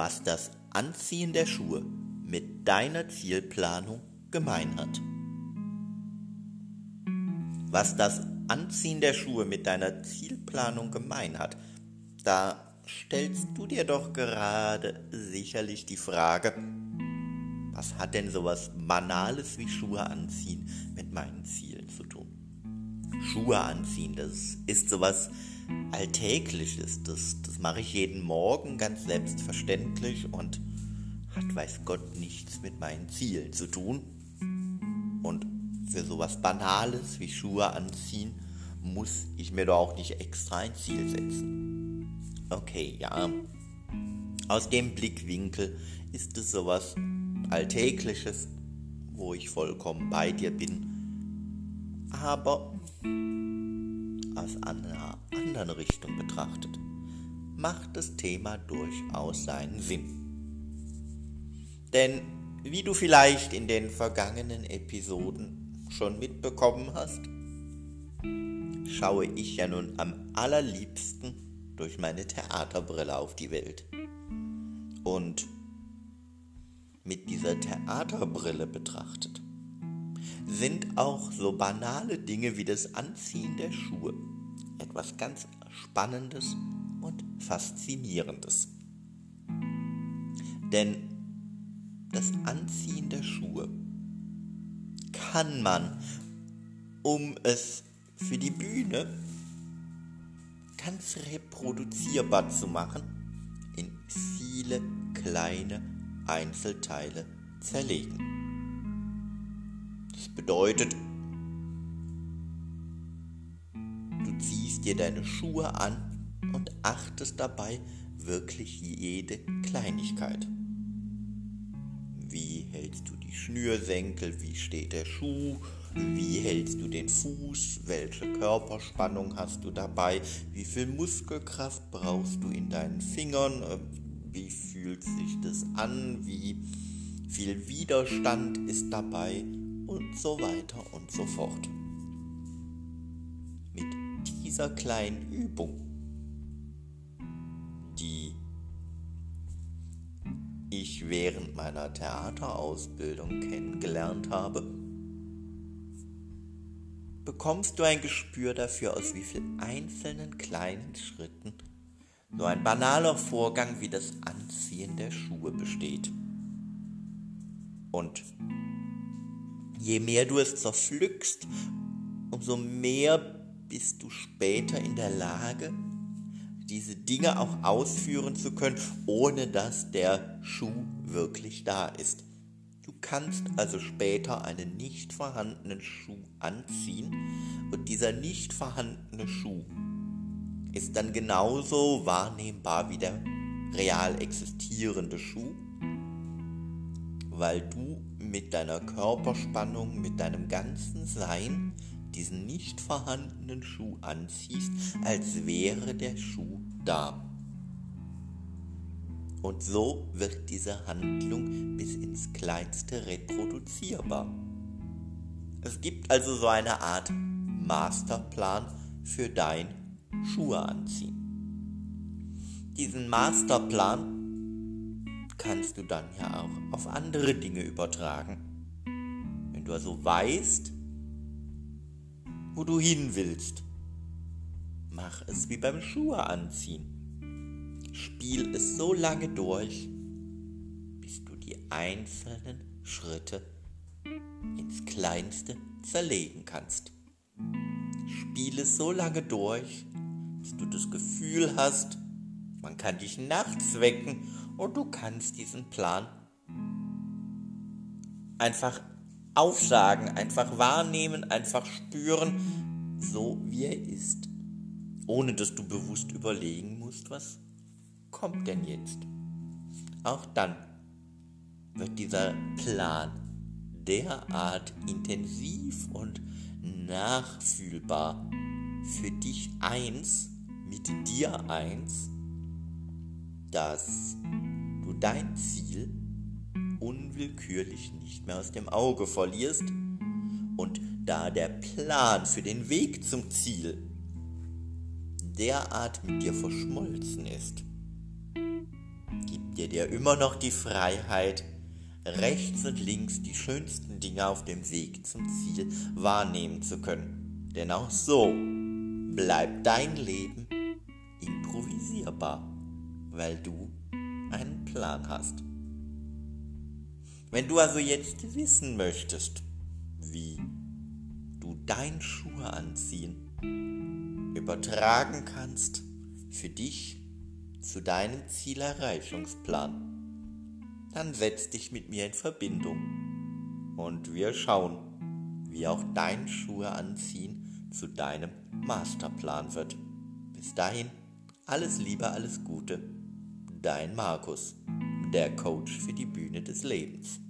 was das Anziehen der Schuhe mit deiner Zielplanung gemein hat. Was das Anziehen der Schuhe mit deiner Zielplanung gemein hat, da stellst du dir doch gerade sicherlich die Frage, was hat denn sowas Banales wie Schuhe anziehen mit meinen Zielen zu tun? Schuhe anziehen, das ist sowas Alltägliches, das, das mache ich jeden Morgen ganz selbstverständlich und hat weiß Gott nichts mit meinen Zielen zu tun. Und für sowas Banales wie Schuhe anziehen, muss ich mir doch auch nicht extra ein Ziel setzen. Okay, ja. Aus dem Blickwinkel ist es sowas Alltägliches, wo ich vollkommen bei dir bin. Aber aus einer anderen Richtung betrachtet, macht das Thema durchaus seinen Sinn. Denn wie du vielleicht in den vergangenen Episoden schon mitbekommen hast, schaue ich ja nun am allerliebsten durch meine Theaterbrille auf die Welt. Und mit dieser Theaterbrille betrachtet, sind auch so banale Dinge wie das Anziehen der Schuhe etwas ganz Spannendes und Faszinierendes. Denn das Anziehen der Schuhe kann man, um es für die Bühne ganz reproduzierbar zu machen, in viele kleine Einzelteile zerlegen. Bedeutet, du ziehst dir deine Schuhe an und achtest dabei wirklich jede Kleinigkeit. Wie hältst du die Schnürsenkel? Wie steht der Schuh? Wie hältst du den Fuß? Welche Körperspannung hast du dabei? Wie viel Muskelkraft brauchst du in deinen Fingern? Wie fühlt sich das an? Wie viel Widerstand ist dabei? Und so weiter und so fort. Mit dieser kleinen Übung, die ich während meiner Theaterausbildung kennengelernt habe, bekommst du ein Gespür dafür, aus wie vielen einzelnen kleinen Schritten so ein banaler Vorgang wie das Anziehen der Schuhe besteht. Und je mehr du es zerpflückst, umso mehr bist du später in der Lage, diese Dinge auch ausführen zu können, ohne dass der Schuh wirklich da ist. Du kannst also später einen nicht vorhandenen Schuh anziehen und dieser nicht vorhandene Schuh ist dann genauso wahrnehmbar wie der real existierende Schuh, weil du mit deiner Körperspannung, mit deinem ganzen Sein diesen nicht vorhandenen Schuh anziehst, als wäre der Schuh da. Und so wird diese Handlung bis ins Kleinste reproduzierbar. Es gibt also so eine Art Masterplan für dein Schuhe anziehen. Diesen Masterplan kannst du dann ja auch auf andere Dinge übertragen. Wenn du also weißt, wo du hin willst, mach es wie beim Schuhe anziehen. Spiel es so lange durch, bis du die einzelnen Schritte ins Kleinste zerlegen kannst. Spiel es so lange durch, bis du das Gefühl hast, man kann dich nachts wecken und du kannst diesen Plan einfach aufsagen, einfach wahrnehmen, einfach spüren, so wie er ist, ohne dass du bewusst überlegen musst, was kommt denn jetzt. Auch dann wird dieser Plan derart intensiv und nachfühlbar für dich eins, mit dir eins, dass du dein Ziel unwillkürlich nicht mehr aus dem Auge verlierst und da der Plan für den Weg zum Ziel derart mit dir verschmolzen ist, gibt dir dir immer noch die Freiheit, rechts und links die schönsten Dinge auf dem Weg zum Ziel wahrnehmen zu können. Denn auch so bleibt dein Leben improvisierbar, weil du einen Plan hast. Wenn du also jetzt wissen möchtest, wie du dein Schuhe anziehen übertragen kannst für dich zu deinem Zielerreichungsplan, dann setz dich mit mir in Verbindung und wir schauen, wie auch dein Schuhe anziehen zu deinem Masterplan wird. Bis dahin, alles Liebe, alles Gute, dein Markus, der Coach für die Bühne des Lebens.